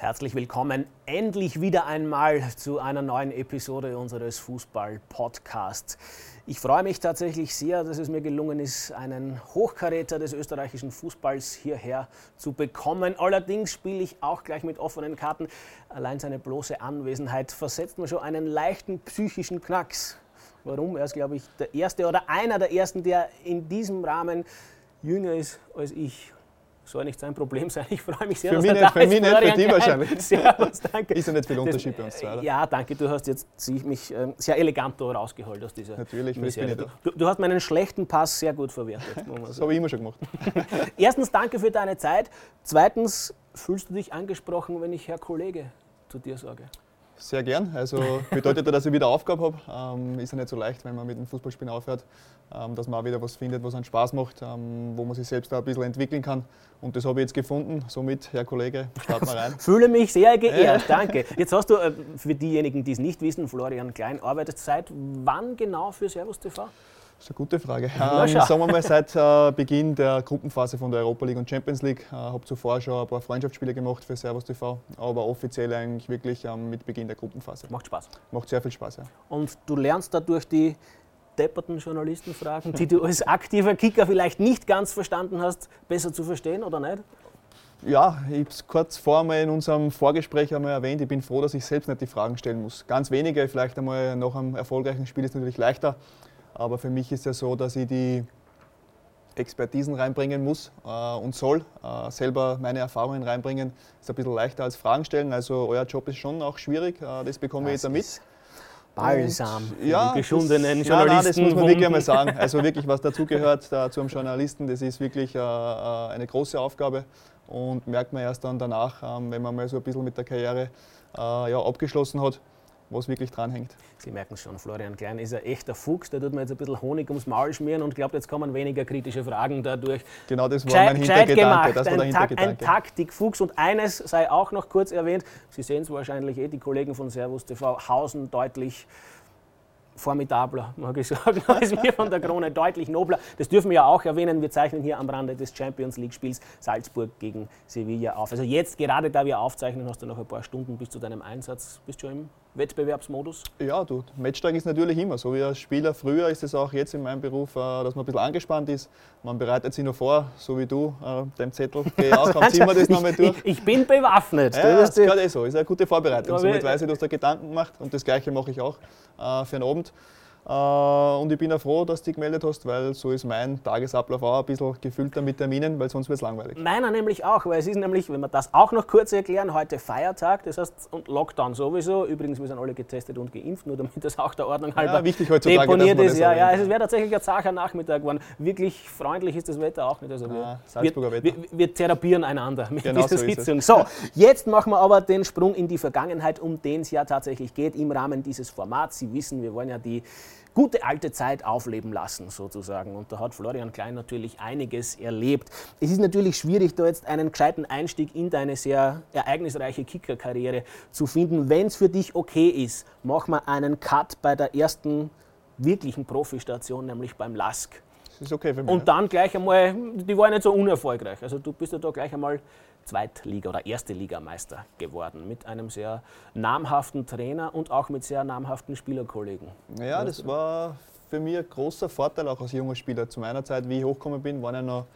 Herzlich willkommen endlich wieder einmal zu einer neuen Episode unseres Fußball-Podcasts. Ich freue mich tatsächlich sehr, dass es mir gelungen ist, einen Hochkaräter des österreichischen Fußballs hierher zu bekommen. Allerdings spiele ich auch gleich mit offenen Karten. Allein seine bloße Anwesenheit versetzt mir schon einen leichten psychischen Knacks. Warum? Er ist, glaube ich, der Erste oder einer der Ersten, der in diesem Rahmen jünger ist als ich soll nicht sein Problem sein. Ich freue mich sehr, für dass mich nicht, da für ist. mich nicht, für dich wahrscheinlich. Servus, danke. Ist ja nicht viel Unterschied bei uns zwei, oder? Ja, danke. Du hast jetzt mich ähm, sehr elegant da rausgeholt aus dieser Natürlich, für das bin Misere. ich du, du hast meinen schlechten Pass sehr gut verwertet. Das habe ich immer schon gemacht. Erstens, danke für deine Zeit. Zweitens, fühlst du dich angesprochen, wenn ich Herr Kollege zu dir sage? Sehr gern. Also bedeutet ja, dass ich wieder Aufgabe habe. Ähm, ist ja nicht so leicht, wenn man mit dem Fußballspielen aufhört, ähm, dass man auch wieder was findet, was einen Spaß macht, ähm, wo man sich selbst auch ein bisschen entwickeln kann. Und das habe ich jetzt gefunden. Somit, Herr Kollege, starten wir rein. Fühle mich sehr geehrt, danke. Jetzt hast du, äh, für diejenigen, die es nicht wissen, Florian Klein arbeitet seit wann genau für Servus TV? Das ist eine gute Frage. Ähm, sagen wir mal seit äh, Beginn der Gruppenphase von der Europa League und Champions League. Ich äh, habe zuvor schon ein paar Freundschaftsspiele gemacht für Servus TV, aber offiziell eigentlich wirklich ähm, mit Beginn der Gruppenphase. Macht Spaß. Macht sehr viel Spaß. Ja. Und du lernst dadurch die depperten Journalistenfragen, die du als aktiver Kicker vielleicht nicht ganz verstanden hast, besser zu verstehen oder nicht? Ja, ich habe es kurz vor mal in unserem Vorgespräch einmal erwähnt. Ich bin froh, dass ich selbst nicht die Fragen stellen muss. Ganz wenige, vielleicht einmal nach einem erfolgreichen Spiel ist natürlich leichter. Aber für mich ist ja so, dass ich die Expertisen reinbringen muss äh, und soll. Äh, selber meine Erfahrungen reinbringen. Ist ein bisschen leichter als Fragen stellen. Also euer Job ist schon auch schwierig. Äh, das bekomme ich jetzt mit. Balsam. Ja, die geschundenen das, nein, nein, das muss man wirklich einmal Journalisten. sagen. Also wirklich, was dazugehört da, zu einem Journalisten, das ist wirklich äh, äh, eine große Aufgabe und merkt man erst dann danach, ähm, wenn man mal so ein bisschen mit der Karriere äh, ja, abgeschlossen hat, was wirklich dranhängt. Sie merken es schon, Florian Klein ist ein echter Fuchs, der tut mir jetzt ein bisschen Honig ums Maul schmieren und glaubt, jetzt kommen weniger kritische Fragen dadurch. Genau das war Gescheit, mein Hintergedanke. gemacht, Das war der ein, Tak- ein Hintergedanke. Taktikfuchs. Und eines sei auch noch kurz erwähnt, Sie sehen es wahrscheinlich eh, die Kollegen von Servus TV hausen deutlich formidabler, mag ich sagen, als wir von der Krone, deutlich nobler. Das dürfen wir ja auch erwähnen, wir zeichnen hier am Rande des Champions League-Spiels Salzburg gegen Sevilla auf. Also jetzt, gerade da wir aufzeichnen, hast du noch ein paar Stunden bis zu deinem Einsatz, bist du schon im Wettbewerbsmodus? Ja, du, Matchtag ist natürlich immer so. Wie als Spieler früher ist es auch jetzt in meinem Beruf, äh, dass man ein bisschen angespannt ist. Man bereitet sich noch vor, so wie du, äh, dem Zettel. Geh auch, dann ziehen wir das nochmal durch. Ich, ich bin bewaffnet. Ja, Das ist gerade eh so. Ist eine gute Vorbereitung. Somit weiß ich, du hast da Gedanken gemacht und das Gleiche mache ich auch äh, für den Abend. Äh, und ich bin auch froh, dass du dich gemeldet hast, weil so ist mein Tagesablauf auch ein bisschen gefüllter mit Terminen, weil sonst wird es langweilig. Meiner nämlich auch, weil es ist nämlich, wenn wir das auch noch kurz erklären, heute Feiertag, das heißt, und Lockdown sowieso. Übrigens, wir sind alle getestet und geimpft, nur damit das auch der Ordnung halber wichtig heutzutage, deponiert ist. Ja, ja, es wäre tatsächlich ein zacher Nachmittag geworden. Wirklich freundlich ist das Wetter auch nicht. Also wir, Ah, wir, Wetter. wir, wir therapieren einander mit Genau dieser so. Sitzung. So, jetzt machen wir aber den Sprung in die Vergangenheit, um den es ja tatsächlich geht im Rahmen dieses Formats. Sie wissen, wir wollen ja die gute alte Zeit aufleben lassen, sozusagen. Und da hat Florian Klein natürlich einiges erlebt. Es ist natürlich schwierig, da jetzt einen gescheiten Einstieg in deine sehr ereignisreiche Kickerkarriere zu finden. Wenn es für dich okay ist, machen wir einen Cut bei der ersten wirklichen Profistation, nämlich beim LASK. Das ist okay für mich. Und dann gleich einmal, die war nicht so unerfolgreich. Also du bist ja da gleich einmal Zweitliga- oder Erste-Ligameister geworden mit einem sehr namhaften Trainer und auch mit sehr namhaften Spielerkollegen. ja. ja, das war für mich ein großer Vorteil auch als junger Spieler. Zu meiner Zeit, wie ich hochgekommen bin, waren ja noch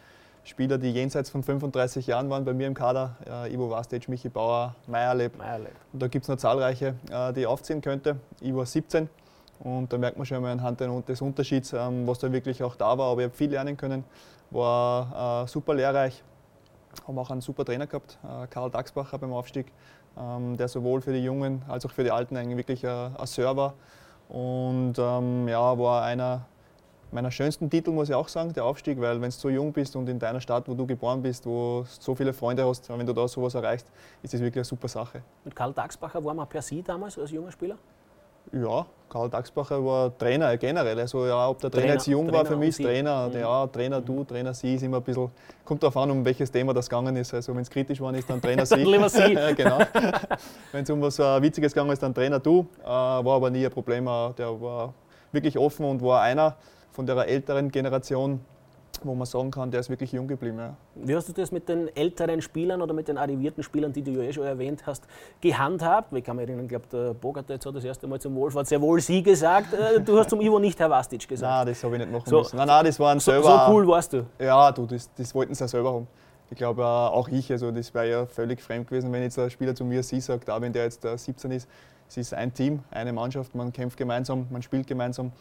Spieler, die jenseits von 35 Jahren waren bei mir im Kader. Äh, Ivo Vastic, Michi Bauer, Meierleb. Meierle. Und da gibt es noch zahlreiche, äh, die ich aufziehen könnte. Ich war 17 und da merkt man schon mal anhand des Unterschieds, ähm, was da wirklich auch da war. Aber ich habe viel lernen können, war äh, super lehrreich. Haben auch einen super Trainer gehabt, äh, Karl Dachsbacher beim Aufstieg, ähm, der sowohl für die Jungen als auch für die Alten eigentlich wirklich äh, ein Sir war. Und ähm, ja, war einer meiner schönsten Titel, muss ich auch sagen, der Aufstieg, weil wenn du so jung bist und in deiner Stadt, wo du geboren bist, wo du so viele Freunde hast, wenn du da sowas erreichst, ist das wirklich eine super Sache. Mit Karl Dachsbacher war man per Sie damals als junger Spieler? Ja, Karl Dachsbacher war Trainer generell. Also ja, ob der Trainer, Trainer- jetzt jung war Trainer für und mich, ist. Trainer, Mhm. ja, Trainer du, Trainer sie ist immer ein bisschen, kommt darauf an, um welches Thema das gegangen ist. Also wenn es kritisch war, ist dann Trainer sie. Dann lieber Sie. Genau. wenn es um was äh, Witziges gegangen ist, dann Trainer du. Äh, war aber nie ein Problem. Äh, der war wirklich offen und war einer von der älteren Generation, wo man sagen kann, der ist wirklich jung geblieben. Ja. Wie hast du das mit den älteren Spielern oder mit den arrivierten Spielern, die du ja eh schon erwähnt hast, gehandhabt? Ich kann mich erinnern, ich glaube, der Bogart hat das erste Mal zum Wohlfahrt sehr wohl Sie gesagt. Äh, du hast zum Ivo nicht Herr Vastic gesagt. Nein, das habe ich nicht machen so, müssen. Nein, nein, das waren selber. So cool warst du. Ja, du, das, das wollten sie ja selber haben. Ich glaube, auch ich, also das wäre ja völlig fremd gewesen, wenn jetzt ein Spieler zu mir sie sagt, auch wenn der jetzt 17 ist, es ist ein Team, eine Mannschaft, man kämpft gemeinsam, man spielt gemeinsam.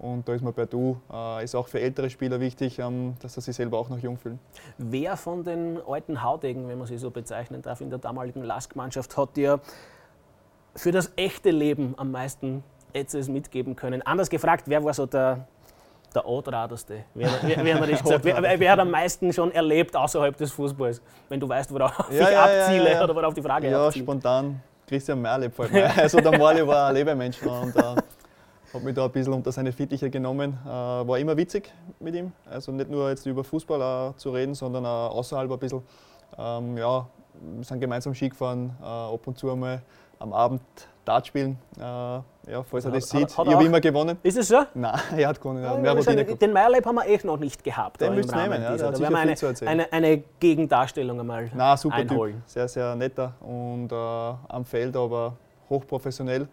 Und da ist man bei Du, äh, ist auch für ältere Spieler wichtig, ähm, dass sie sich selber auch noch jung fühlen. Wer von den alten Haudegen, wenn man sie so bezeichnen darf, in der damaligen Lask-Mannschaft hat dir für das echte Leben am meisten etwas mitgeben können? Anders gefragt, wer war so der, der Outradeste? Wer, wer, wer, hat wer, wer, hat am meisten schon erlebt außerhalb des Fußballs? Wenn du weißt, worauf ja, ich ja, abziele ja, oder worauf die Frage Ja, abzielt. spontan. Christian Merle fällt mir. Also der Morli war ein Lebemensch und äh, habe mich da ein bisschen unter seine Fittiche genommen. Äh, war immer witzig mit ihm. Also nicht nur jetzt über Fußball äh, zu reden, sondern auch außerhalb ein bisschen. Ähm, ja, wir sind gemeinsam Ski gefahren, äh, ab und zu einmal am Abend Dart spielen. Ja, falls er das hat, sieht. Hat, hat ich habe immer gewonnen. Ist es so? Nein, er hat gewonnen. Ja, ja, den, den Meierleib haben wir echt noch nicht gehabt. Den müsst ihr nehmen. Ja, da werden wir eine, eine, eine, Gegendarstellung einmal Nein, super einholen. Typ. Sehr, sehr netter und äh, am Feld aber hochprofessionell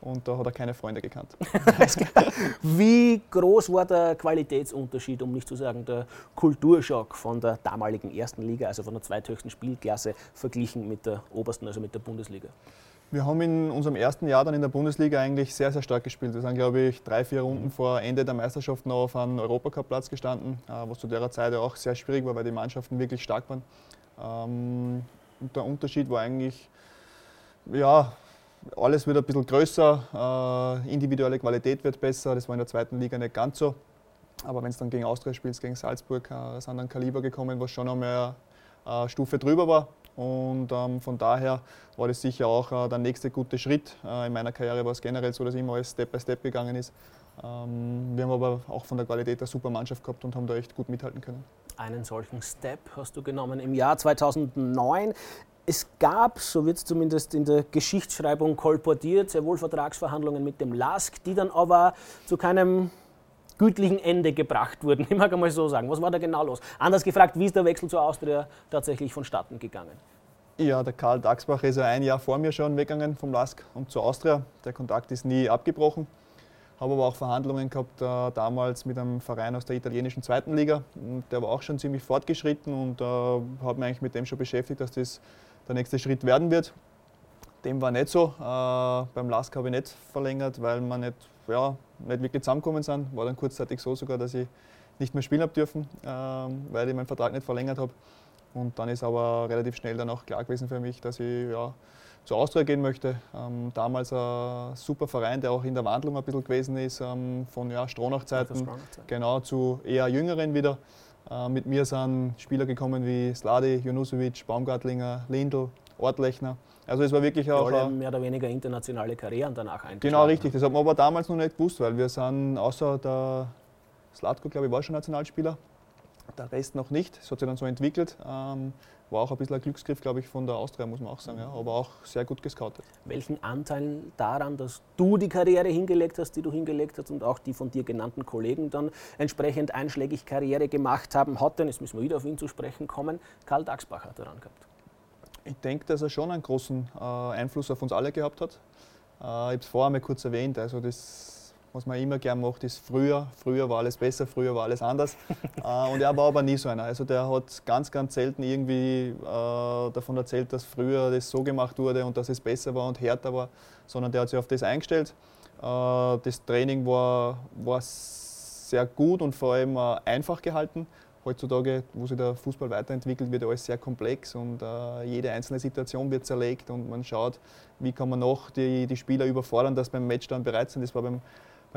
und da hat er keine Freunde gekannt. Wie groß war der Qualitätsunterschied, um nicht zu sagen der Kulturschock von der damaligen ersten Liga, also von der zweithöchsten Spielklasse, verglichen mit der obersten, also mit der Bundesliga? Wir haben in unserem ersten Jahr dann in der Bundesliga eigentlich sehr, sehr stark gespielt. Wir sind, glaube ich, drei, vier Runden vor Ende der Meisterschaft noch auf einem Europacup-Platz gestanden, äh, was zu der Zeit auch sehr schwierig war, weil die Mannschaften wirklich stark waren. Ähm, und der Unterschied war eigentlich, ja, alles wird ein bisschen größer, äh, individuelle Qualität wird besser, das war in der zweiten Liga nicht ganz so. Aber wenn es dann gegen Austria spielst, gegen Salzburg, äh, sind dann Kaliber gekommen, was schon mehr äh, Stufe drüber war. Und ähm, von daher war das sicher auch äh, der nächste gute Schritt. Äh, in meiner Karriere war es generell so, dass immer alles Step by Step gegangen ist. Ähm, wir haben aber auch von der Qualität eine super Mannschaft gehabt und haben da echt gut mithalten können. Einen solchen Step hast du genommen im Jahr 2009. Es gab, so wird es zumindest in der Geschichtsschreibung kolportiert, sehr wohl Vertragsverhandlungen mit dem LASK, die dann aber zu keinem gütlichen Ende gebracht wurden. Ich mag einmal so sagen. Was war da genau los? Anders gefragt, wie ist der Wechsel zur Austria tatsächlich vonstatten gegangen? Ja, der Karl Dachsbach ist ja ein Jahr vor mir schon weggegangen vom LASK und zur Austria. Der Kontakt ist nie abgebrochen. Habe aber auch Verhandlungen gehabt äh, damals mit einem Verein aus der italienischen zweiten Liga. Der war auch schon ziemlich fortgeschritten und äh, habe mich eigentlich mit dem schon beschäftigt, dass das der nächste Schritt werden wird. Dem war nicht so. Äh, beim LASK habe ich nicht verlängert, weil wir nicht, ja, nicht wirklich zusammengekommen sind. War dann kurzzeitig so sogar, dass ich nicht mehr spielen habe dürfen, äh, weil ich meinen Vertrag nicht verlängert habe. Und dann ist aber relativ schnell dann auch klar gewesen für mich, dass ich ja, zur Austria gehen möchte. Ähm, damals ein super Verein, der auch in der Wandlung ein bisschen gewesen ist, ähm, von ja, Stronach-Zeiten genau, zu eher Jüngeren wieder. Äh, mit mir sind Spieler gekommen wie Sladi, Junusovic, Baumgartlinger, Lindl, Ortlechner. Also es war wirklich auch... Alle mehr oder weniger internationale Karrieren danach. Genau, richtig. Das hat man aber damals noch nicht gewusst, weil wir sind, außer der Slatko, glaube ich, war schon Nationalspieler, der Rest noch nicht. Es hat sich dann so entwickelt. War auch ein bisschen ein Glücksgriff, glaube ich, von der Austria, muss man auch sagen. Ja. Aber auch sehr gut gescoutet. Welchen Anteil daran, dass du die Karriere hingelegt hast, die du hingelegt hast und auch die von dir genannten Kollegen dann entsprechend einschlägig Karriere gemacht haben, hat denn, jetzt müssen wir wieder auf ihn zu sprechen kommen, Karl Dachsbacher daran gehabt? Ich denke, dass er schon einen großen äh, Einfluss auf uns alle gehabt hat. Äh, ich habe es vorher einmal kurz erwähnt. Also das was man immer gern macht, ist früher. Früher war alles besser, früher war alles anders. äh, und er war aber nie so einer. Also der hat ganz, ganz selten irgendwie äh, davon erzählt, dass früher das so gemacht wurde und dass es besser war und härter war, sondern der hat sich auf das eingestellt. Äh, das Training war, war sehr gut und vor allem äh, einfach gehalten. Heutzutage, wo sich der Fußball weiterentwickelt, wird alles sehr komplex und äh, jede einzelne Situation wird zerlegt und man schaut, wie kann man noch die, die Spieler überfordern, dass beim Match dann bereit sind. Das war beim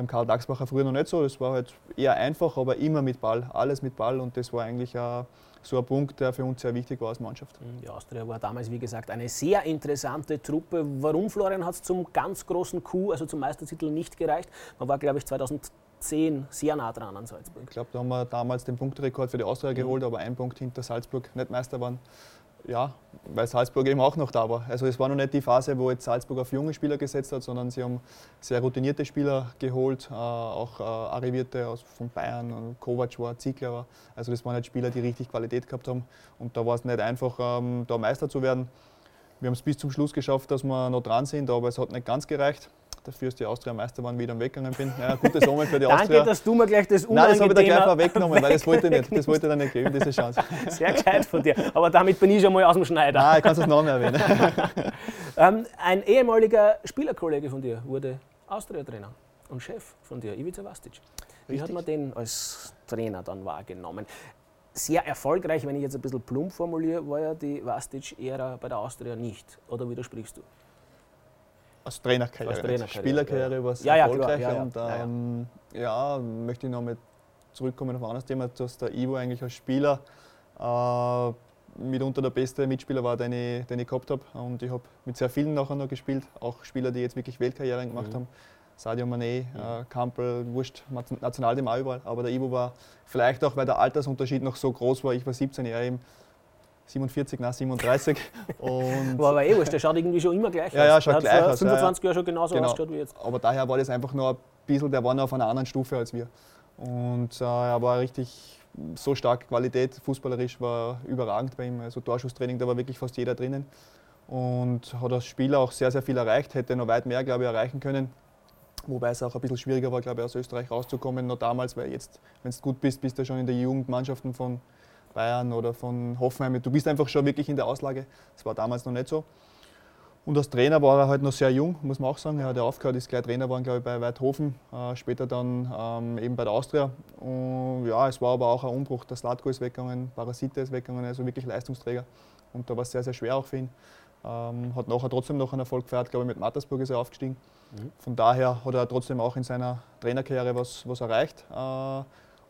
beim Karl Dachsbacher früher noch nicht so. Das war halt eher einfach, aber immer mit Ball, alles mit Ball und das war eigentlich auch so ein Punkt, der für uns sehr wichtig war als Mannschaft. Die Austria war damals, wie gesagt, eine sehr interessante Truppe. Warum, Florian, hat es zum ganz großen Coup, also zum Meistertitel, nicht gereicht? Man war, glaube ich, 2010 sehr nah dran an Salzburg. Ich glaube, da haben wir damals den Punktrekord für die Austria mhm. geholt, aber ein Punkt hinter Salzburg nicht Meister waren. Ja, weil Salzburg eben auch noch da war. Also es war noch nicht die Phase, wo jetzt Salzburg auf junge Spieler gesetzt hat, sondern sie haben sehr routinierte Spieler geholt, äh, auch äh, Arrivierte aus, von Bayern, und Kovac war, Ziegler war. Also das waren halt Spieler, die richtig Qualität gehabt haben. Und da war es nicht einfach, ähm, da Meister zu werden. Wir haben es bis zum Schluss geschafft, dass wir noch dran sind, aber es hat nicht ganz gereicht dafür ist die Austria Meister waren, wie ich dann weggegangen bin. Ja, gutes Omen für die Danke, Austria. Danke, dass du mir gleich das Nein, das habe ich da gleich vorweggenommen, weil das wollte ich nicht. Das wollte ich dann nicht geben, diese Chance. Sehr geil von dir. Aber damit bin ich schon mal aus dem Schneider. Nein, ich kann es noch mehr erwähnen. ähm, ein ehemaliger Spielerkollege von dir wurde Austria-Trainer und Chef von dir, Ivica Vastic. Wie Richtig. hat man den als Trainer dann wahrgenommen? Sehr erfolgreich, wenn ich jetzt ein bisschen plump formuliere, war ja die Vastic-Ära bei der Austria nicht. Oder widersprichst du? Als Trainerkarriere. Als Trainerkarriere. Spielerkarriere ja. war es ja, erfolgreich. Ja, und ähm, ja, möchte ich noch mal zurückkommen auf ein anderes Thema, dass der Ivo eigentlich als Spieler äh, mitunter der beste Mitspieler war, den ich, den ich gehabt habe. Und ich habe mit sehr vielen nachher noch gespielt, auch Spieler, die jetzt wirklich Weltkarrieren gemacht mhm. haben. Sadio Mané, mhm. äh, Kampel, Wurscht, Nationalteam auch überall. Aber der Ivo war vielleicht auch, weil der Altersunterschied noch so groß war, ich war 17 Jahre eben, 47, nein, 37. Und war aber eh wurscht, der schaut irgendwie schon immer gleich ja, aus. Ja, schaut gleich aus. 25 ja, Jahre schon genauso genau. ausgeschaut wie jetzt. Aber daher war das einfach nur ein bisschen, der war noch auf einer anderen Stufe als wir. Und äh, er war richtig so stark Qualität, fußballerisch war überragend bei ihm. Also Torschusstraining, da war wirklich fast jeder drinnen. Und hat als Spieler auch sehr, sehr viel erreicht, hätte noch weit mehr, glaube ich, erreichen können. Wobei es auch ein bisschen schwieriger war, glaube ich, aus Österreich rauszukommen, noch damals, weil jetzt, wenn du gut bist, bist du schon in der Jugendmannschaften von Bayern oder von Hoffenheim. Du bist einfach schon wirklich in der Auslage. Das war damals noch nicht so. Und als Trainer war er halt noch sehr jung, muss man auch sagen. Er hat ja aufgehört, ist gleich Trainer geworden, glaube ich, bei Weidhofen, äh, später dann ähm, eben bei der Austria. Und ja, es war aber auch ein Umbruch. Der Slatko ist weggegangen, Parasite ist weggegangen, also wirklich Leistungsträger. Und da war es sehr, sehr schwer auch für ihn. Ähm, hat nachher trotzdem noch einen Erfolg gefeiert, glaube ich, mit Mattersburg ist er aufgestiegen. Mhm. Von daher hat er trotzdem auch in seiner Trainerkarriere was, was erreicht. Äh,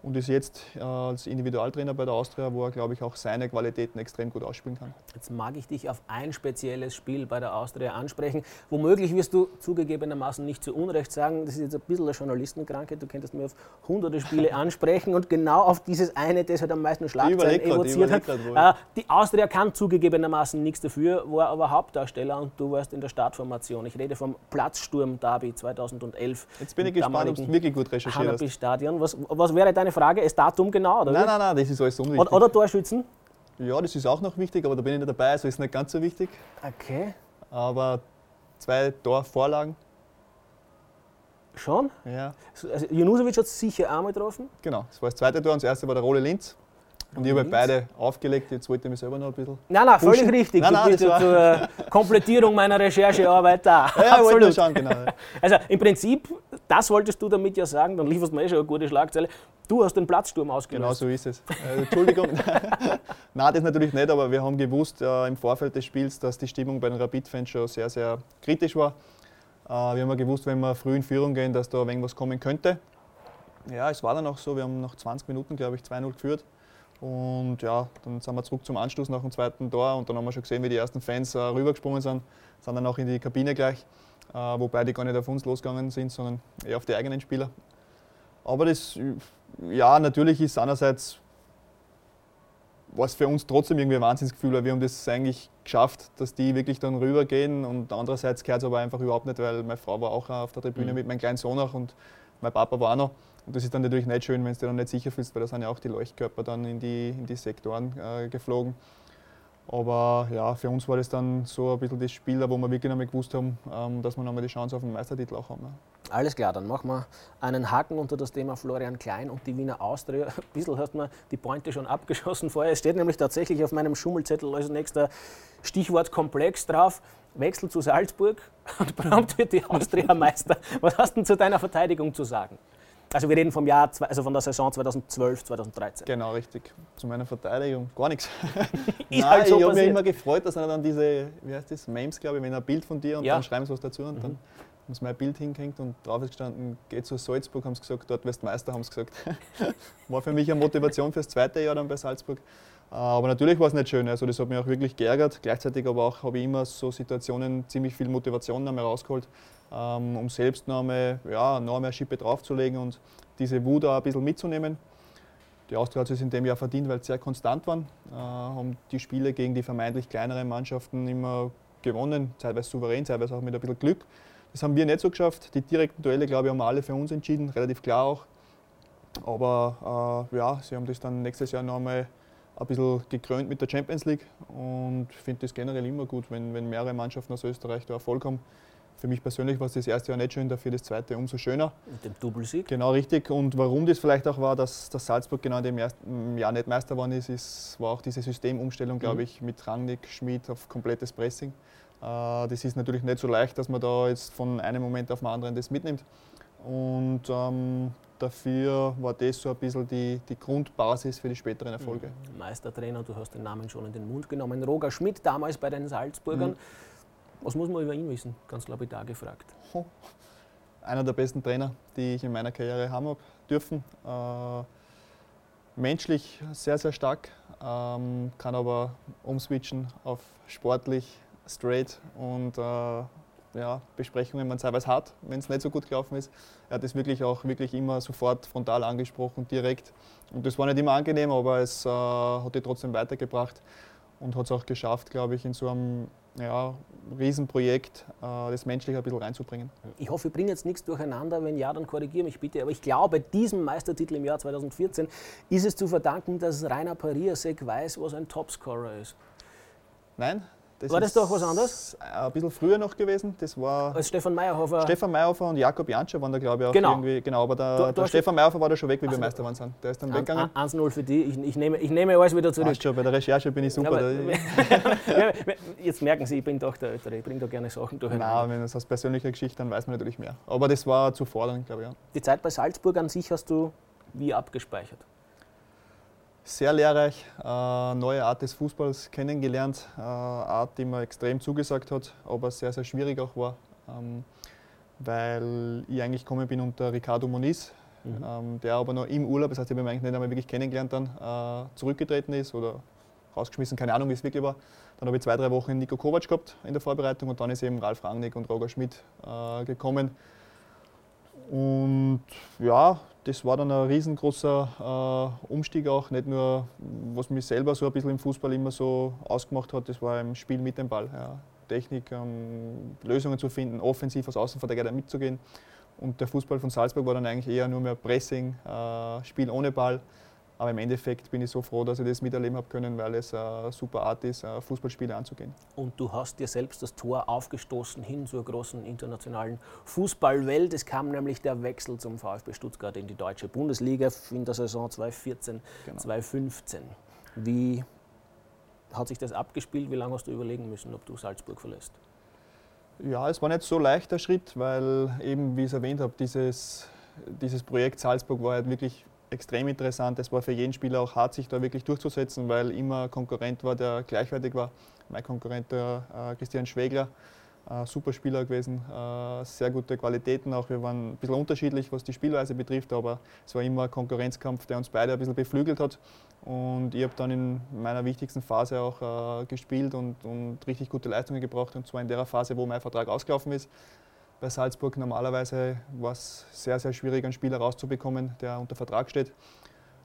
und ist jetzt äh, als Individualtrainer bei der Austria, wo er, glaube ich, auch seine Qualitäten extrem gut ausspielen kann. Jetzt mag ich dich auf ein spezielles Spiel bei der Austria ansprechen. Womöglich wirst du zugegebenermaßen nicht zu Unrecht sagen, das ist jetzt ein bisschen eine Journalistenkrankheit, du könntest mir auf hunderte Spiele ansprechen und genau auf dieses eine, das halt am meisten Schlagzeilen evoziert hat. Grad, äh, die Austria kann zugegebenermaßen nichts dafür, war aber Hauptdarsteller und du warst in der Startformation. Ich rede vom Platzsturm-Derby 2011. Jetzt bin ich gespannt, ob du wirklich gut recherchiert hast. Was, was wäre deine Frage? Ist Datum genau? Oder nein, nein, nein, das ist alles unwichtig. Oder, oder Torschützen? Ja, das ist auch noch wichtig, aber da bin ich nicht dabei, also ist nicht ganz so wichtig. Okay. Aber zwei Torvorlagen. Schon? Ja. Also Junusovic hat sicher einmal getroffen? Genau, das war das zweite Tor und das erste war der Rolle Linz. Und ich habe beide aufgelegt, jetzt wollte ich mich selber noch ein bisschen. Nein, nein, völlig pushen. richtig. Nein, nein, ja zur Komplettierung meiner Recherchearbeit da. Ja, Absolut. wollte schauen, genau. Also im Prinzip, das wolltest du damit ja sagen, dann lieferst du mir eh schon eine gute Schlagzeile. Du hast den Platzsturm ausgelöst. Genau so ist es. Äh, Entschuldigung. nein, das natürlich nicht, aber wir haben gewusst äh, im Vorfeld des Spiels, dass die Stimmung bei den Rapid-Fans schon sehr, sehr kritisch war. Äh, wir haben ja gewusst, wenn wir früh in Führung gehen, dass da irgendwas kommen könnte. Ja, es war dann auch so. Wir haben nach 20 Minuten, glaube ich, 2-0 geführt. Und ja, dann sind wir zurück zum Anstoß nach dem zweiten Tor und dann haben wir schon gesehen, wie die ersten Fans äh, rübergesprungen sind, sind dann auch in die Kabine gleich, äh, wobei die gar nicht auf uns losgegangen sind, sondern eher auf die eigenen Spieler. Aber das, ja, natürlich ist einerseits was für uns trotzdem irgendwie ein Wahnsinnsgefühl, weil wir haben das eigentlich geschafft, dass die wirklich dann rübergehen und andererseits gehört es aber einfach überhaupt nicht, weil meine Frau war auch auf der Tribüne mhm. mit meinem kleinen Sohn auch und mein Papa war auch noch. Und das ist dann natürlich nicht schön, wenn du dich dann nicht sicher fühlst, weil da sind ja auch die Leuchtkörper dann in die, in die Sektoren äh, geflogen. Aber ja, für uns war das dann so ein bisschen das Spiel, wo wir wirklich einmal gewusst haben, ähm, dass wir nochmal die Chance auf den Meistertitel auch haben. Alles klar, dann machen wir einen Haken unter das Thema Florian Klein und die Wiener Austria. Ein bisschen hast du die Pointe schon abgeschossen vorher. Es steht nämlich tatsächlich auf meinem Schummelzettel als nächster Stichwort Komplex drauf. Wechsel zu Salzburg und prompt wird die Austria Meister. Was hast du zu deiner Verteidigung zu sagen? Also wir reden vom Jahr, also von der Saison 2012, 2013. Genau, richtig. Zu meiner Verteidigung gar nichts. Nein, halt so ich habe mich immer gefreut, dass er dann diese, wie heißt das, Memes, glaube ich, wenn ein Bild von dir und ja. dann schreiben sie was dazu und mhm. dann haben sie mein Bild hingehängt und drauf ist gestanden, geh zu Salzburg, haben sie gesagt, dort wirst Meister, haben sie gesagt. War für mich eine Motivation fürs zweite Jahr dann bei Salzburg. Aber natürlich war es nicht schön, also das hat mich auch wirklich geärgert. Gleichzeitig aber auch habe ich immer so Situationen ziemlich viel Motivation noch rausgeholt, ähm, um selbst noch einmal, ja, noch einmal Schippe draufzulegen und diese Wut auch ein bisschen mitzunehmen. die Austria hat es in dem Jahr verdient, weil sie sehr konstant waren, äh, haben die Spiele gegen die vermeintlich kleineren Mannschaften immer gewonnen, teilweise souverän, teilweise auch mit ein bisschen Glück. Das haben wir nicht so geschafft. Die direkten Duelle, glaube ich, haben alle für uns entschieden, relativ klar auch. Aber äh, ja, sie haben das dann nächstes Jahr noch einmal ein bisschen gekrönt mit der Champions League und finde das generell immer gut, wenn, wenn mehrere Mannschaften aus Österreich da Erfolg haben. Für mich persönlich war es das erste Jahr nicht schön, dafür das zweite umso schöner. Mit dem Doublesieg? Genau, richtig. Und warum das vielleicht auch war, dass, dass Salzburg genau in dem ersten Jahr nicht Meister geworden ist, ist war auch diese Systemumstellung, glaube mhm. ich, mit Rangnick, Schmid auf komplettes Pressing. Äh, das ist natürlich nicht so leicht, dass man da jetzt von einem Moment auf den anderen das mitnimmt. Und ähm, dafür war das so ein bisschen die, die Grundbasis für die späteren Erfolge. Mhm. Meistertrainer, du hast den Namen schon in den Mund genommen. Roger Schmidt, damals bei den Salzburgern. Mhm. Was muss man über ihn wissen? Ganz lapidar gefragt. Einer der besten Trainer, die ich in meiner Karriere haben habe dürfen. Äh, menschlich sehr, sehr stark, ähm, kann aber umswitchen auf sportlich, straight und äh, ja, Besprechungen man teilweise hat, wenn es nicht so gut gelaufen ist. Er hat das wirklich auch wirklich immer sofort frontal angesprochen, direkt. Und das war nicht immer angenehm, aber es äh, hat ihn trotzdem weitergebracht und hat es auch geschafft, glaube ich, in so einem ja, Riesenprojekt, äh, das menschlich ein bisschen reinzubringen. Ich hoffe, ich bringe jetzt nichts durcheinander. Wenn ja, dann korrigiere mich bitte. Aber ich glaube, diesem Meistertitel im Jahr 2014 ist es zu verdanken, dass Rainer Pariasek weiß, was ein Topscorer ist. Nein, das war das doch was anderes? Ein bisschen früher noch gewesen. Das war Als Stefan Meyerhofer. Stefan Meyerhofer und Jakob Janscher waren da, glaube ich, auch genau. irgendwie. Genau, aber der, du, der Stefan Meyerhofer war da schon weg, wie also, wir Meister waren. Sind. Der ist dann weggegangen. 1-0 für die. Ich, ich, nehme, ich nehme alles wieder zurück. Passt schon, bei der Recherche bin ich super. Aber, jetzt merken Sie, ich bin doch der Ältere. Ich bringe da gerne Sachen durch. Nein, wenn das aus persönlicher Geschichte, dann weiß man natürlich mehr. Aber das war zu fordern, glaube ich. Ja. Die Zeit bei Salzburg an sich hast du wie abgespeichert? Sehr lehrreich, äh, neue Art des Fußballs kennengelernt, äh, Art, die mir extrem zugesagt hat, aber sehr, sehr schwierig auch war, ähm, weil ich eigentlich gekommen bin unter Ricardo Moniz, mhm. ähm, der aber noch im Urlaub, das heißt, ich habe ihn eigentlich nicht einmal wirklich kennengelernt, dann äh, zurückgetreten ist oder rausgeschmissen, keine Ahnung, wie es wirklich war. Dann habe ich zwei, drei Wochen Nico Kovac gehabt in der Vorbereitung und dann ist eben Ralf Rangnick und Roger Schmidt äh, gekommen. Und ja, das war dann ein riesengroßer äh, Umstieg auch, nicht nur, was mich selber so ein bisschen im Fußball immer so ausgemacht hat, das war im Spiel mit dem Ball. Ja. Technik, ähm, Lösungen zu finden, offensiv als Außenverteidiger mitzugehen. Und der Fußball von Salzburg war dann eigentlich eher nur mehr Pressing, äh, Spiel ohne Ball. Aber im Endeffekt bin ich so froh, dass ich das miterleben habe können, weil es eine super Art ist, Fußballspiele anzugehen. Und du hast dir selbst das Tor aufgestoßen hin zur großen internationalen Fußballwelt. Es kam nämlich der Wechsel zum VfB Stuttgart in die deutsche Bundesliga in der Saison 2014, genau. 2015. Wie hat sich das abgespielt? Wie lange hast du überlegen müssen, ob du Salzburg verlässt? Ja, es war nicht so leicht der Schritt, weil eben, wie ich es erwähnt habe, dieses, dieses Projekt Salzburg war halt wirklich extrem interessant. Es war für jeden Spieler auch hart, sich da wirklich durchzusetzen, weil immer Konkurrent war, der gleichwertig war. Mein Konkurrent, der äh, Christian Schwegler, äh, super Spieler gewesen, äh, sehr gute Qualitäten auch. Wir waren ein bisschen unterschiedlich, was die Spielweise betrifft, aber es war immer ein Konkurrenzkampf, der uns beide ein bisschen beflügelt hat. Und ich habe dann in meiner wichtigsten Phase auch äh, gespielt und, und richtig gute Leistungen gebracht, und zwar in der Phase, wo mein Vertrag ausgelaufen ist bei Salzburg normalerweise war es sehr, sehr schwierig, einen Spieler rauszubekommen, der unter Vertrag steht.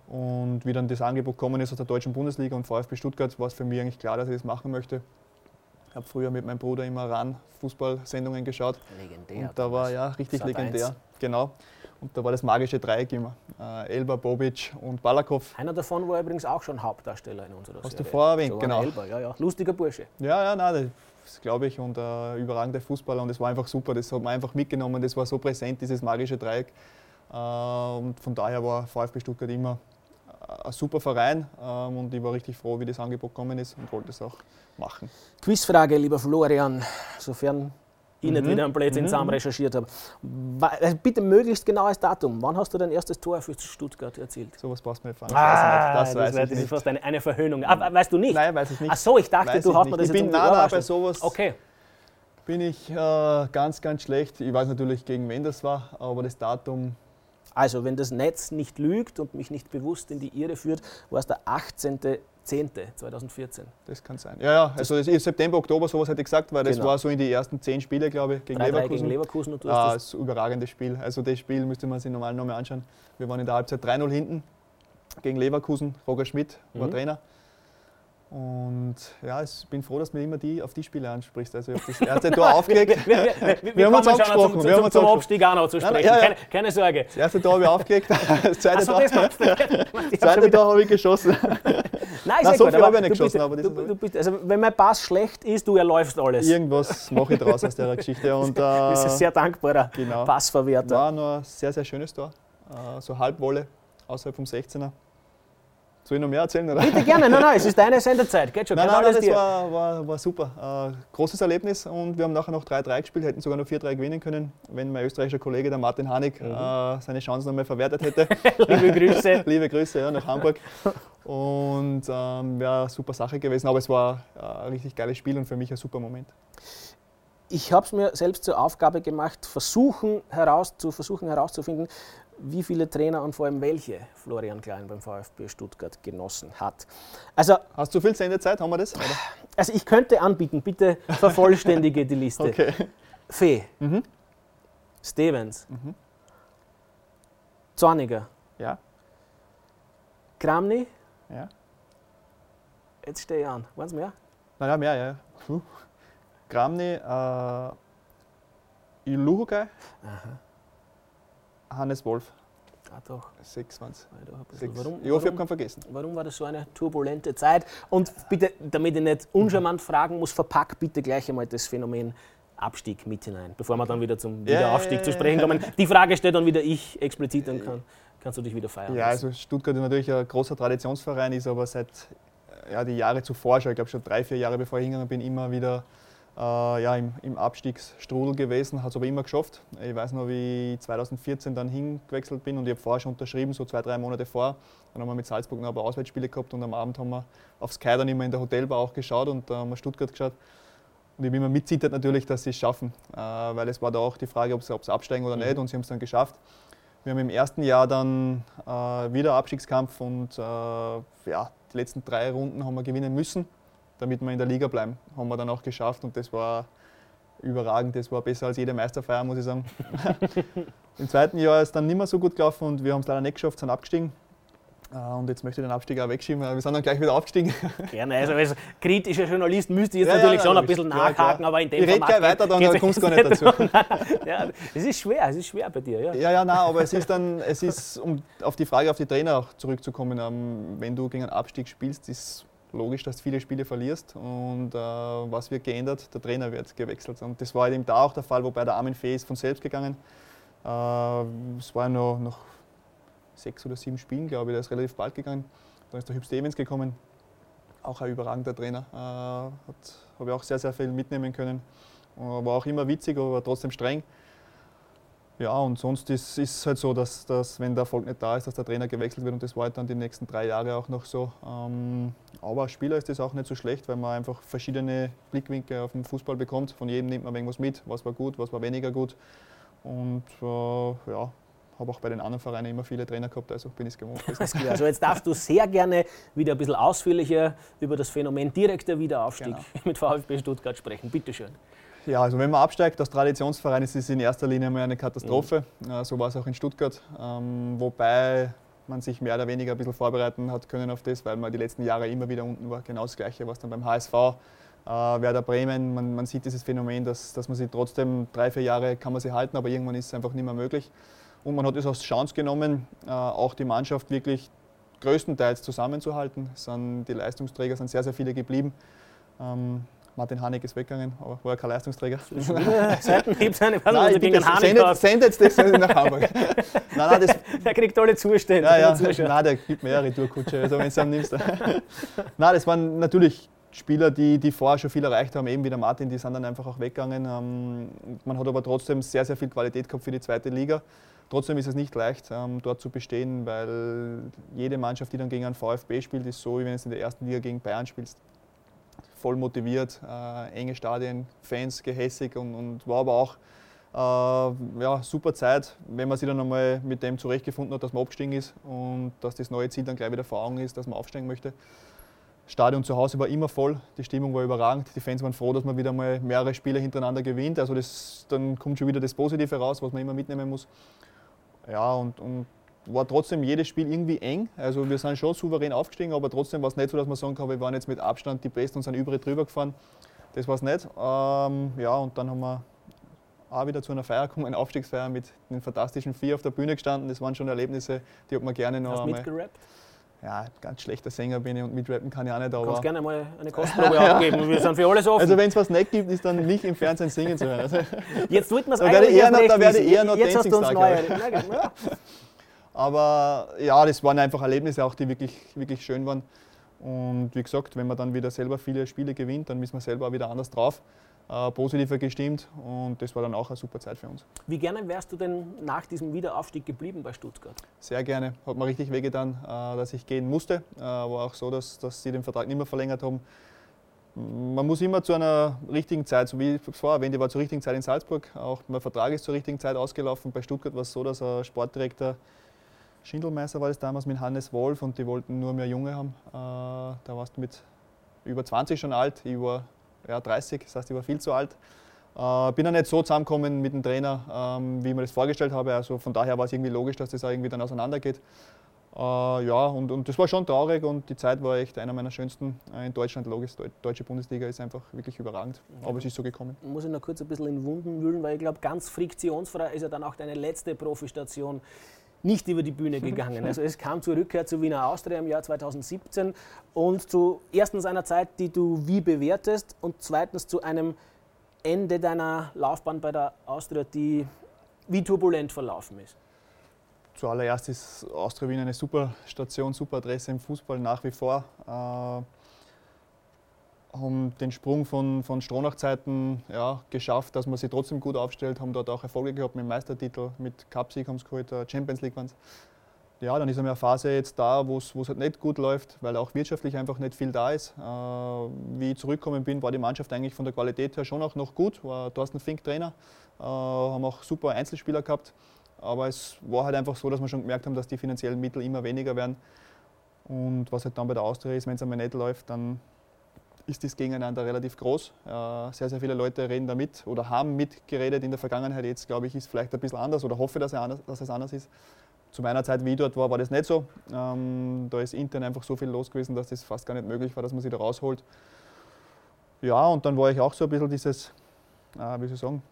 Und wie dann das Angebot gekommen ist aus der deutschen Bundesliga und VfB Stuttgart, war es für mich eigentlich klar, dass ich das machen möchte. Ich habe früher mit meinem Bruder immer ran Fußballsendungen geschaut. Legendär. Und da war ja richtig Sat legendär. 1. Genau. Und da war das magische Dreieck immer. Äh, Elba, Bobic und Balakov. Einer davon war übrigens auch schon Hauptdarsteller in unserer Hast Serie. Hast du vorher erwähnt, so genau. Elba, ja, ja. Lustiger Bursche. Ja, ja, nein, glaube ich, und äh, überragender Fußballer und es war einfach super. Das hat man einfach mitgenommen, das war so präsent, dieses magische Dreieck. Äh, und von daher war VfB Stuttgart immer äh, ein super Verein ähm, und ich war richtig froh, wie das Angebot gekommen ist und wollte es auch machen. Quizfrage, lieber Florian, sofern ich nicht mhm. wieder einen Blödsinn mhm. zusammen recherchiert habe. Also bitte möglichst genaues Datum. Wann hast du dein erstes Tor für Stuttgart erzielt? So was passt mir nicht. Ah, das, das, weiß das ist fast eine, eine Verhöhnung. Ah, weißt du nicht? Nein, weiß ich nicht. Ach so, ich dachte, weiß du hast mir das ich jetzt bin, nein, nein, bei sowas okay. bin ich äh, ganz, ganz schlecht. Ich weiß natürlich, gegen wen das war, aber das Datum also, wenn das Netz nicht lügt und mich nicht bewusst in die Irre führt, war es der 18. 10.2014. Das kann sein. Ja, ja, also September, Oktober, sowas hätte ich gesagt, weil das genau. war so in die ersten zehn Spiele, glaube ich, gegen 3, Leverkusen. gegen Leverkusen und du ah, das ist ein überragendes Spiel. Also das Spiel müsste man sich normal nochmal anschauen. Wir waren in der Halbzeit 3-0 hinten gegen Leverkusen. Roger Schmidt war mhm. Trainer. Und ja, ich bin froh, dass du mir immer die, auf die Spiele ansprichst. Also ich habe das erste Tor aufgelegt. wir, wir, wir, wir haben uns abgesprochen. Zum, zum, zum, zum Abstieg auch noch zu sprechen. Nein, ja, ja. Keine, keine, Sorge. Das erste Tor habe ich aufgelegt. Das zweite so, Tor, habe ich geschossen. Nein, Nein so viel habe ich nicht geschossen. Aber du, du bist, also wenn mein Pass schlecht ist, du erläufst alles. Irgendwas mache ich draus aus der Geschichte. Und, äh, das ist ein sehr dankbarer genau. Passverwerter. War nur ein sehr, sehr schönes Tor. Äh, so Halbwolle außerhalb vom 16er. Soll ich noch mehr erzählen? Oder? Bitte gerne, nein, nein, es ist deine Sendezeit. Geht schon, nein, nein, nein das war, war, war, super. Äh, großes Erlebnis und wir haben nachher noch 3-3 gespielt, hätten sogar noch 4-3 gewinnen können, wenn mein österreichischer Kollege, der Martin Hanig, mhm. äh, seine Chance nochmal verwertet hätte. Liebe Grüße. Liebe Grüße ja, nach Hamburg. Und ähm, ja, super Sache gewesen, aber es war äh, ein richtig geiles Spiel und für mich ein super Moment. Ich habe es mir selbst zur Aufgabe gemacht, versuchen, heraus, zu versuchen herauszufinden, wie viele Trainer und vor allem welche Florian Klein beim VfB Stuttgart genossen hat. Also, Hast du viel Sendezeit? Haben wir das? Oder? Also ich könnte anbieten, bitte vervollständige die Liste. Okay. Fee, mhm. Stevens, mhm. Zorniger, ja. Kramny, ja. Jetzt stehe ich an. Waren es mehr? Nein, ja, mehr, ja. Puh. Kramny, äh, Iluhukai. Aha. Hannes Wolf. Ah, doch. Sechs waren es. Warum, ich hoffe, ich habe keinen vergessen. Warum war das so eine turbulente Zeit? Und bitte, damit ich nicht uncharmant fragen muss, verpack bitte gleich einmal das Phänomen Abstieg mit hinein, bevor wir dann wieder zum Wiederaufstieg ja, zu sprechen kommen. Die Frage stellt dann wieder ich explizit, dann kann, kannst du dich wieder feiern. Ja, also Stuttgart ist natürlich ein großer Traditionsverein, ist aber seit ja, die Jahre zuvor schon, ich glaube schon drei, vier Jahre bevor ich hingegangen bin, immer wieder äh, ja, im, im Abstiegsstrudel gewesen, hat es aber immer geschafft. Ich weiß noch, wie ich 2014 dann hingewechselt bin und ich habe vorher schon unterschrieben, so zwei, drei Monate vor. Dann haben wir mit Salzburg noch ein paar Auswärtsspiele gehabt und am Abend haben wir auf Sky dann immer in der Hotelbar auch geschaut und da haben wir Stuttgart geschaut. Und ich habe immer mitzittert natürlich, dass sie es schaffen, äh, weil es war da auch die Frage, ob sie, ob sie absteigen oder mhm. nicht und sie haben es dann geschafft. Wir haben im ersten Jahr dann äh, wieder Abstiegskampf und äh, ja, die letzten drei Runden haben wir gewinnen müssen damit wir in der Liga bleiben. Haben wir dann auch geschafft und das war überragend. Das war besser als jede Meisterfeier, muss ich sagen. Im zweiten Jahr ist es dann nicht mehr so gut gelaufen und wir haben es leider nicht geschafft, sind abgestiegen. Äh, und jetzt möchte ich den Abstieg auch wegschieben, weil wir sind dann gleich wieder aufgestiegen. Gerne, also als kritischer Journalist müsste ich jetzt ja, natürlich ja, schon ein bisschen nachhaken, ja, aber in dem Ich rede gleich weiter, dann kommst du gar nicht dazu. ja, es ist schwer, es ist schwer bei dir. Ja, ja, ja nein, aber es ist dann, es ist, um auf die Frage auf die Trainer auch zurückzukommen, ähm, wenn du gegen einen Abstieg spielst, ist logisch, dass du viele Spiele verlierst und äh, was wird geändert? Der Trainer wird gewechselt. Und das war halt eben da auch der Fall, wobei der Armin Fee ist von selbst gegangen. Äh, es war noch, noch sechs oder sieben Spielen, glaube ich, der ist relativ bald gegangen. Dann ist der Hüb Stevens gekommen, auch ein überragender Trainer. Äh, Habe ich auch sehr, sehr viel mitnehmen können. War auch immer witzig, aber trotzdem streng. Ja, und sonst ist es halt so, dass, dass, wenn der Erfolg nicht da ist, dass der Trainer gewechselt wird und das war halt dann die nächsten drei Jahre auch noch so. Ähm, aber als Spieler ist das auch nicht so schlecht, weil man einfach verschiedene Blickwinkel auf den Fußball bekommt. Von jedem nimmt man irgendwas mit, was war gut, was war weniger gut. Und äh, ja, habe auch bei den anderen Vereinen immer viele Trainer gehabt, also bin ich es gewohnt. Also jetzt darfst du sehr gerne wieder ein bisschen ausführlicher über das Phänomen direkter Wiederaufstieg genau. mit VfB Stuttgart sprechen. Bitte schön. Ja, also wenn man absteigt als Traditionsverein, ist es in erster Linie mal eine Katastrophe. Mhm. So war es auch in Stuttgart. Ähm, wobei man sich mehr oder weniger ein bisschen vorbereiten hat können auf das, weil man die letzten Jahre immer wieder unten war. Genau das Gleiche, was dann beim HSV, äh, Werder Bremen. Man, man, sieht dieses Phänomen, dass, dass man sie trotzdem drei, vier Jahre kann man sie halten, aber irgendwann ist es einfach nicht mehr möglich. Und man hat es als Chance genommen, äh, auch die Mannschaft wirklich größtenteils zusammenzuhalten. Sind, die Leistungsträger sind sehr, sehr viele geblieben. Ähm, Martin Hanig ist weggegangen, aber war ja kein Leistungsträger. Seitenhieb seine Nein, gegen Hanig sendet, das nach Hamburg. nein, nein, das, der kriegt alle Zustände. Ja, ja, nein, der gibt mir eine Retourkutsche, also wenn du ihn nimmst. nein, das waren natürlich Spieler, die, die vorher schon viel erreicht haben, eben wie der Martin, die sind dann einfach auch weggegangen. Ähm, man hat aber trotzdem sehr, sehr viel Qualität gehabt für die zweite Liga. Trotzdem ist es nicht leicht, ähm, dort zu bestehen, weil jede Mannschaft, die dann gegen einen VfB spielt, ist so, wie wenn du in der ersten Liga gegen Bayern spielst voll motiviert, äh, enge Stadien, Fans gehässig und, und war aber auch äh, ja, super Zeit, wenn man sich dann einmal mit dem zurechtgefunden hat, dass man abgestiegen ist und dass das neue Ziel dann gleich wieder vor Augen ist, dass man aufsteigen möchte. Stadion zu Hause war immer voll, die Stimmung war überragend, die Fans waren froh, dass man wieder mal mehrere Spiele hintereinander gewinnt. Also das, dann kommt schon wieder das Positive raus, was man immer mitnehmen muss. Ja, und, und war trotzdem jedes Spiel irgendwie eng. Also wir sind schon souverän aufgestiegen, aber trotzdem war es nicht so, dass man sagen kann, wir waren jetzt mit Abstand die Besten und sind überall drüber gefahren. Das war es nicht. Ähm, ja, und dann haben wir auch wieder zu einer Feier gekommen, eine Aufstiegsfeier mit den fantastischen Vier auf der Bühne gestanden. Das waren schon Erlebnisse, die hat man gerne noch Hast einmal. mitgerappt? Ja, ganz schlechter Sänger bin ich und mitrappen kann ich auch nicht. Du Aber kannst gerne mal eine Kostprobe abgeben. Wir sind für alles offen. also wenn es was nicht gibt, ist dann nicht im Fernsehen singen zu hören. Also, Jetzt wollten wir es Da werde eigentlich eher noch- da werde ich eher noch Jetzt hast du uns Dancing. Star. Aber ja, das waren einfach Erlebnisse auch, die wirklich, wirklich schön waren. Und wie gesagt, wenn man dann wieder selber viele Spiele gewinnt, dann ist man selber auch wieder anders drauf, äh, positiver gestimmt und das war dann auch eine super Zeit für uns. Wie gerne wärst du denn nach diesem Wiederaufstieg geblieben bei Stuttgart? Sehr gerne. Hat mir richtig wehgetan, äh, dass ich gehen musste. Äh, war auch so, dass, dass sie den Vertrag nicht mehr verlängert haben. Man muss immer zu einer richtigen Zeit, so wie ich es vorher erwähnt, ich war zur richtigen Zeit in Salzburg. Auch mein Vertrag ist zur richtigen Zeit ausgelaufen. Bei Stuttgart war es so, dass ein Sportdirektor Schindelmeister war das damals mit Hannes Wolf und die wollten nur mehr Junge haben. Äh, da warst du mit über 20 schon alt. Ich war ja, 30, das heißt, ich war viel zu alt. Äh, bin dann nicht so zusammengekommen mit dem Trainer, ähm, wie ich mir das vorgestellt habe. Also von daher war es irgendwie logisch, dass das auch irgendwie dann auseinandergeht. Äh, ja, und, und das war schon traurig und die Zeit war echt einer meiner schönsten äh, in Deutschland. Logisch, Deu- deutsche Bundesliga ist einfach wirklich überragend. Aber es ist so gekommen. muss ich noch kurz ein bisschen in Wunden wühlen, weil ich glaube, ganz friktionsfrei ist ja dann auch deine letzte Profistation nicht über die Bühne gegangen. Also es kam zur Rückkehr zu Wiener Austria im Jahr 2017 und zu erstens einer Zeit, die du wie bewertest und zweitens zu einem Ende deiner Laufbahn bei der Austria, die wie turbulent verlaufen ist. Zuallererst ist Austria Wien eine super Station, super Adresse im Fußball nach wie vor. Äh, haben den Sprung von, von Stronach-Zeiten ja, geschafft, dass man sich trotzdem gut aufstellt, haben dort auch Erfolge gehabt mit dem Meistertitel, mit Cup-Sieg haben sie geholt, äh, Champions League waren Ja, dann ist eine Phase jetzt da, wo es halt nicht gut läuft, weil auch wirtschaftlich einfach nicht viel da ist. Äh, wie ich zurückgekommen bin, war die Mannschaft eigentlich von der Qualität her schon auch noch gut, war Thorsten Fink Trainer, äh, haben auch super Einzelspieler gehabt. Aber es war halt einfach so, dass wir schon gemerkt haben, dass die finanziellen Mittel immer weniger werden. Und was halt dann bei der Austria ist, wenn es einmal nicht läuft, dann ist das Gegeneinander relativ groß. Äh, Sehr, sehr viele Leute reden damit oder haben mitgeredet in der Vergangenheit. Jetzt, glaube ich, ist vielleicht ein bisschen anders oder hoffe, dass, er anders, dass es anders ist. Zu meiner Zeit, wie ich dort war, war das nicht so. Ähm, da ist intern einfach so viel los gewesen, dass das fast gar nicht möglich war, dass man sich da rausholt. Ja, und dann war ich auch so ein bisschen dieses, äh, wie soll ich sagen,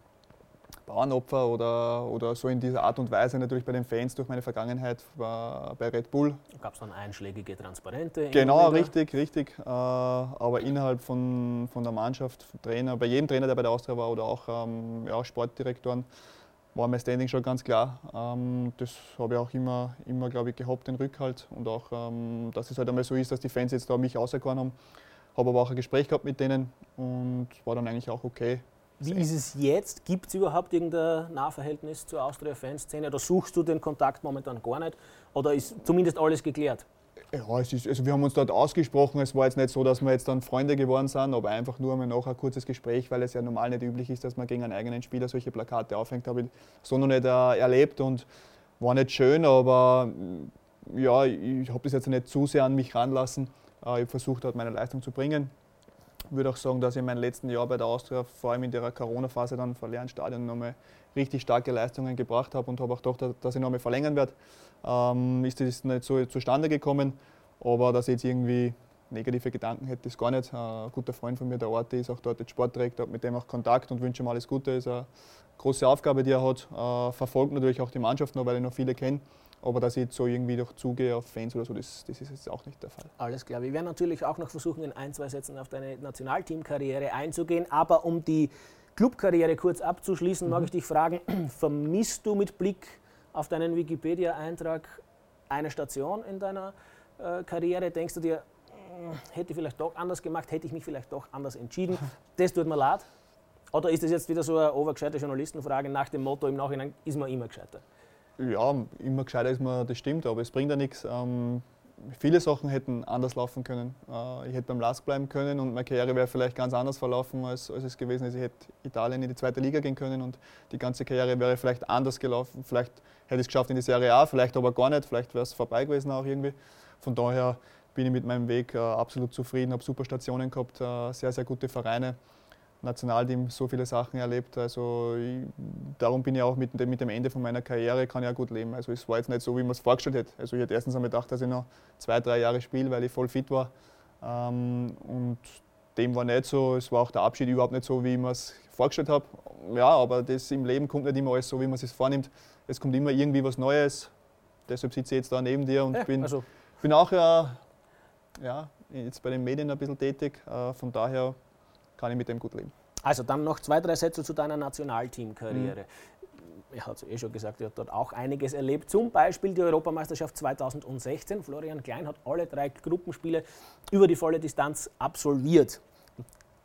Bauernopfer oder, oder so in dieser Art und Weise natürlich bei den Fans durch meine Vergangenheit war bei Red Bull. Gab es dann einschlägige Transparente? Genau, richtig, richtig. Äh, aber innerhalb von, von der Mannschaft, Trainer, bei jedem Trainer, der bei der Austria war oder auch ähm, ja, Sportdirektoren, war mein Standing schon ganz klar. Ähm, das habe ich auch immer, immer glaube ich, gehabt, den Rückhalt. Und auch, ähm, dass es halt einmal so ist, dass die Fans jetzt da mich auserkoren haben. Habe aber auch ein Gespräch gehabt mit denen und war dann eigentlich auch okay. Wie ist es jetzt? Gibt es überhaupt irgendein Nahverhältnis zur Austria-Fanszene? Oder suchst du den Kontakt momentan gar nicht? Oder ist zumindest alles geklärt? Ja, es ist, also wir haben uns dort ausgesprochen. Es war jetzt nicht so, dass wir jetzt dann Freunde geworden sind, aber einfach nur einmal noch ein kurzes Gespräch, weil es ja normal nicht üblich ist, dass man gegen einen eigenen Spieler solche Plakate aufhängt. Habe ich so noch nicht äh, erlebt und war nicht schön, aber ja, ich habe das jetzt nicht zu sehr an mich ranlassen. Äh, ich habe versucht, dort meine Leistung zu bringen. Würde auch sagen, dass ich in meinem letzten Jahr bei der Austria, vor allem in der Corona-Phase, dann vor leeren Stadion nochmal richtig starke Leistungen gebracht habe und habe auch gedacht, dass ich nochmal verlängern werde. Ähm, ist das nicht so zustande gekommen, aber dass ich jetzt irgendwie negative Gedanken hätte, ist gar nicht. Äh, Ein guter Freund von mir, der Ort, ist auch dort jetzt Sportdirektor, habe mit dem auch Kontakt und wünsche ihm alles Gute. Ist eine große Aufgabe, die er hat. Äh, Verfolgt natürlich auch die Mannschaft noch, weil ich noch viele kenne. Aber dass ich jetzt so irgendwie durch zugehe auf Fans oder so, das, das ist jetzt auch nicht der Fall. Alles klar. Wir werden natürlich auch noch versuchen, in ein, zwei Sätzen auf deine Nationalteamkarriere einzugehen. Aber um die Clubkarriere kurz abzuschließen, mag ich dich fragen, vermisst du mit Blick auf deinen Wikipedia-Eintrag eine Station in deiner äh, Karriere? Denkst du dir, "Hm, hätte ich vielleicht doch anders gemacht, hätte ich mich vielleicht doch anders entschieden? Das tut mir leid. Oder ist das jetzt wieder so eine overgescheite Journalistenfrage nach dem Motto, im Nachhinein ist man immer gescheiter? Ja, immer gescheiter ist man, das stimmt, aber es bringt ja nichts. Ähm, viele Sachen hätten anders laufen können. Äh, ich hätte beim LASK bleiben können und meine Karriere wäre vielleicht ganz anders verlaufen, als, als es gewesen ist. Ich hätte Italien in die zweite Liga gehen können und die ganze Karriere wäre vielleicht anders gelaufen. Vielleicht hätte ich es geschafft in die Serie A, vielleicht aber gar nicht. Vielleicht wäre es vorbei gewesen auch irgendwie. Von daher bin ich mit meinem Weg äh, absolut zufrieden, habe super Stationen gehabt, äh, sehr, sehr gute Vereine. Nationalteam so viele Sachen erlebt. Also ich, darum bin ich auch mit dem, mit dem Ende von meiner Karriere kann ich auch gut leben. Also es war jetzt nicht so, wie man es vorgestellt hätte. Also ich hätte erstens einmal gedacht, dass ich noch zwei, drei Jahre spiele, weil ich voll fit war. Ähm, und dem war nicht so. Es war auch der Abschied überhaupt nicht so, wie ich mir es vorgestellt habe. Ja, aber das im Leben kommt nicht immer alles so, wie man es sich vornimmt. Es kommt immer irgendwie was Neues. Deshalb sitze ich jetzt da neben dir und ja, bin, also. bin auch äh, ja, jetzt bei den Medien ein bisschen tätig. Äh, von daher kann ich mit dem gut leben. Also dann noch zwei, drei Sätze zu deiner Nationalteamkarriere. Mhm. Er hat es eh schon gesagt, er hat dort auch einiges erlebt. Zum Beispiel die Europameisterschaft 2016. Florian Klein hat alle drei Gruppenspiele über die volle Distanz absolviert.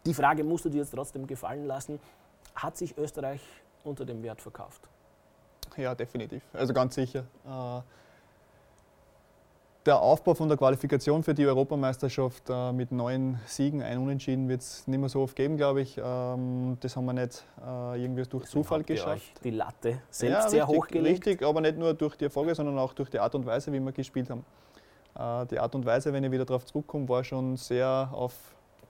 Die Frage musst du dir jetzt trotzdem gefallen lassen. Hat sich Österreich unter dem Wert verkauft? Ja, definitiv. Also ganz sicher. Äh, der Aufbau von der Qualifikation für die Europameisterschaft äh, mit neun Siegen, ein Unentschieden wird es nicht mehr so oft geben, glaube ich. Ähm, das haben wir nicht äh, irgendwie durch Deswegen Zufall geschafft. die Latte selbst ja, sehr richtig, hochgelegt. Richtig, aber nicht nur durch die Erfolge, sondern auch durch die Art und Weise, wie wir gespielt haben. Äh, die Art und Weise, wenn ich wieder darauf zurückkomme, war schon sehr auf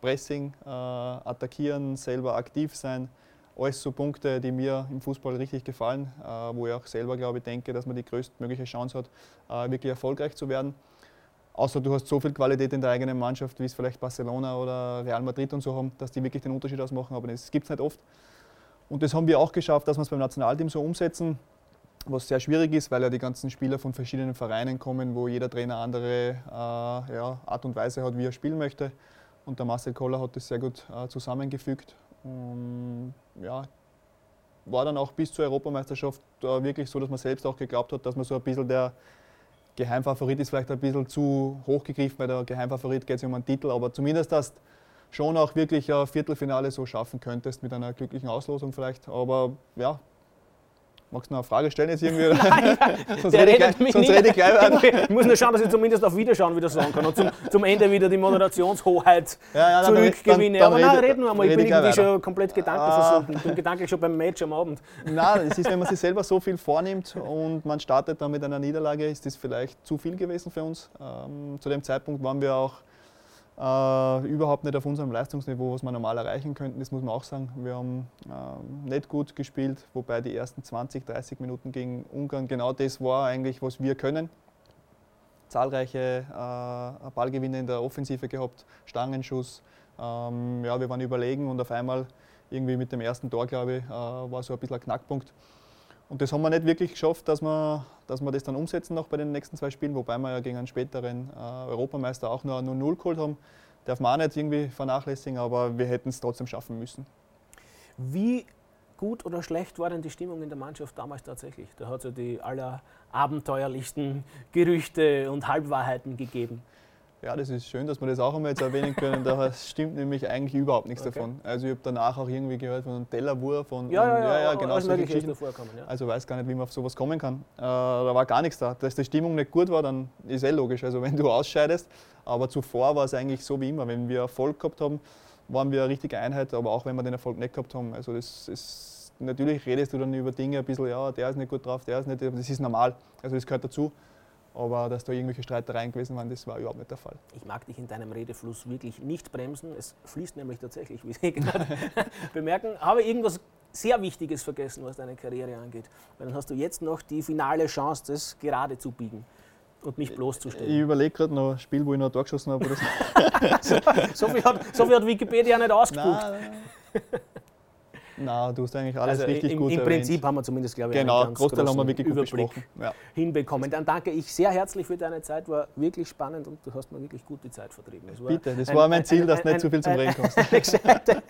Pressing, äh, attackieren, selber aktiv sein alles so Punkte, die mir im Fußball richtig gefallen, äh, wo ich auch selber, glaube denke, dass man die größtmögliche Chance hat, äh, wirklich erfolgreich zu werden. Außer du hast so viel Qualität in der eigenen Mannschaft, wie es vielleicht Barcelona oder Real Madrid und so haben, dass die wirklich den Unterschied ausmachen, aber das gibt es nicht oft. Und das haben wir auch geschafft, dass wir es beim Nationalteam so umsetzen, was sehr schwierig ist, weil ja die ganzen Spieler von verschiedenen Vereinen kommen, wo jeder Trainer andere äh, ja, Art und Weise hat, wie er spielen möchte. Und der Marcel Koller hat das sehr gut äh, zusammengefügt und ja, war dann auch bis zur Europameisterschaft äh, wirklich so, dass man selbst auch geglaubt hat, dass man so ein bisschen der Geheimfavorit ist, vielleicht ein bisschen zu hoch gegriffen, weil der Geheimfavorit geht es um einen Titel, aber zumindest dass schon auch wirklich ein Viertelfinale so schaffen könntest mit einer glücklichen Auslosung vielleicht. Aber ja, Magst du noch eine Frage stellen jetzt irgendwie? Nein, sonst der redet gleich, mich sonst nicht. Rede ich, ich muss nur schauen, dass ich zumindest auf Wiederschauen wieder sagen kann und zum, zum Ende wieder die Moderationshoheit ja, ja, zurückgewinne. Aber nein, reden wir mal. Ich bin irgendwie schon komplett gedankenversunken. Ich bin gedanklich schon beim Match am Abend. Nein, es ist, wenn man sich selber so viel vornimmt und man startet dann mit einer Niederlage, ist das vielleicht zu viel gewesen für uns. Ähm, zu dem Zeitpunkt waren wir auch äh, überhaupt nicht auf unserem Leistungsniveau, was wir normal erreichen könnten, das muss man auch sagen. Wir haben äh, nicht gut gespielt, wobei die ersten 20, 30 Minuten gegen Ungarn genau das war eigentlich, was wir können. Zahlreiche äh, Ballgewinne in der Offensive gehabt, Stangenschuss. Ähm, ja, wir waren überlegen und auf einmal irgendwie mit dem ersten Tor, glaube ich, äh, war so ein bisschen ein Knackpunkt. Und das haben wir nicht wirklich geschafft, dass wir, dass wir das dann umsetzen noch bei den nächsten zwei Spielen, wobei wir ja gegen einen späteren äh, Europameister auch nur 0-0 geholt haben. Darf man auch nicht irgendwie vernachlässigen, aber wir hätten es trotzdem schaffen müssen. Wie gut oder schlecht war denn die Stimmung in der Mannschaft damals tatsächlich? Da hat es ja die allerabenteuerlichsten Gerüchte und Halbwahrheiten gegeben. Ja, das ist schön, dass wir das auch einmal jetzt erwähnen können. Da stimmt nämlich eigentlich überhaupt nichts okay. davon. Also ich habe danach auch irgendwie gehört von einem Tellerwurf von ja, ja, ja, ja, genau solche Geschichten. Ja. Also weiß gar nicht, wie man auf sowas kommen kann. Äh, da war gar nichts da. Dass die Stimmung nicht gut war, dann ist eh logisch. Also wenn du ausscheidest. Aber zuvor war es eigentlich so wie immer. Wenn wir Erfolg gehabt haben, waren wir eine richtige Einheit. Aber auch wenn wir den Erfolg nicht gehabt haben. Also das ist natürlich redest du dann über Dinge ein bisschen, ja, der ist nicht gut drauf, der ist nicht, das ist normal. Also das gehört dazu. Aber dass da irgendwelche Streitereien gewesen waren, das war überhaupt nicht der Fall. Ich mag dich in deinem Redefluss wirklich nicht bremsen. Es fließt nämlich tatsächlich, wie Sie gerade bemerken. Habe irgendwas sehr Wichtiges vergessen, was deine Karriere angeht. Weil dann hast du jetzt noch die finale Chance, das gerade zu biegen und mich bloßzustellen. Ich überlege gerade noch ein Spiel, wo ich noch ein Tor geschossen habe. so, so, viel hat, so viel hat Wikipedia nicht ausgespuckt. Nein, nein. Nein, du hast eigentlich alles also richtig im, gut Im erwähnt. Prinzip haben wir zumindest, glaube ich, genau, einen ganz Großteil haben wir wirklich Überblick ja. hinbekommen. Dann danke ich sehr herzlich für deine Zeit, war wirklich spannend und du hast mir wirklich gut die Zeit vertrieben. Das Bitte, das ein, war mein Ziel, ein, dass ein, nicht zu viel zum Reden kommst. Eine gescheite,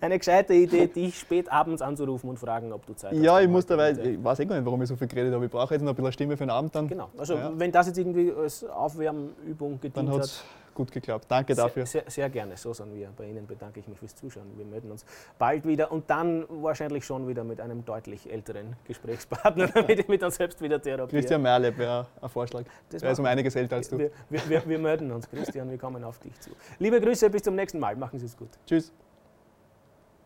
eine gescheite Idee, dich spät abends anzurufen und fragen, ob du Zeit hast. Ja, ich muss dabei, ich weiß eh gar nicht, warum ich so viel geredet habe. Ich brauche jetzt noch ein bisschen Stimme für den Abend dann. Genau, also ja. wenn das jetzt irgendwie als Aufwärmübung gedient hat gut geklappt. Danke dafür. Sehr, sehr, sehr, gerne, so sind wir. Bei Ihnen bedanke ich mich fürs Zuschauen. Wir melden uns bald wieder und dann wahrscheinlich schon wieder mit einem deutlich älteren Gesprächspartner, damit ich mit uns selbst wieder therapiere. Christian Merle wäre ein Vorschlag. Das er ist um einiges älter als du. Wir, wir, wir, wir melden uns, Christian, wir kommen auf dich zu. Liebe Grüße, bis zum nächsten Mal. Machen Sie es gut. Tschüss.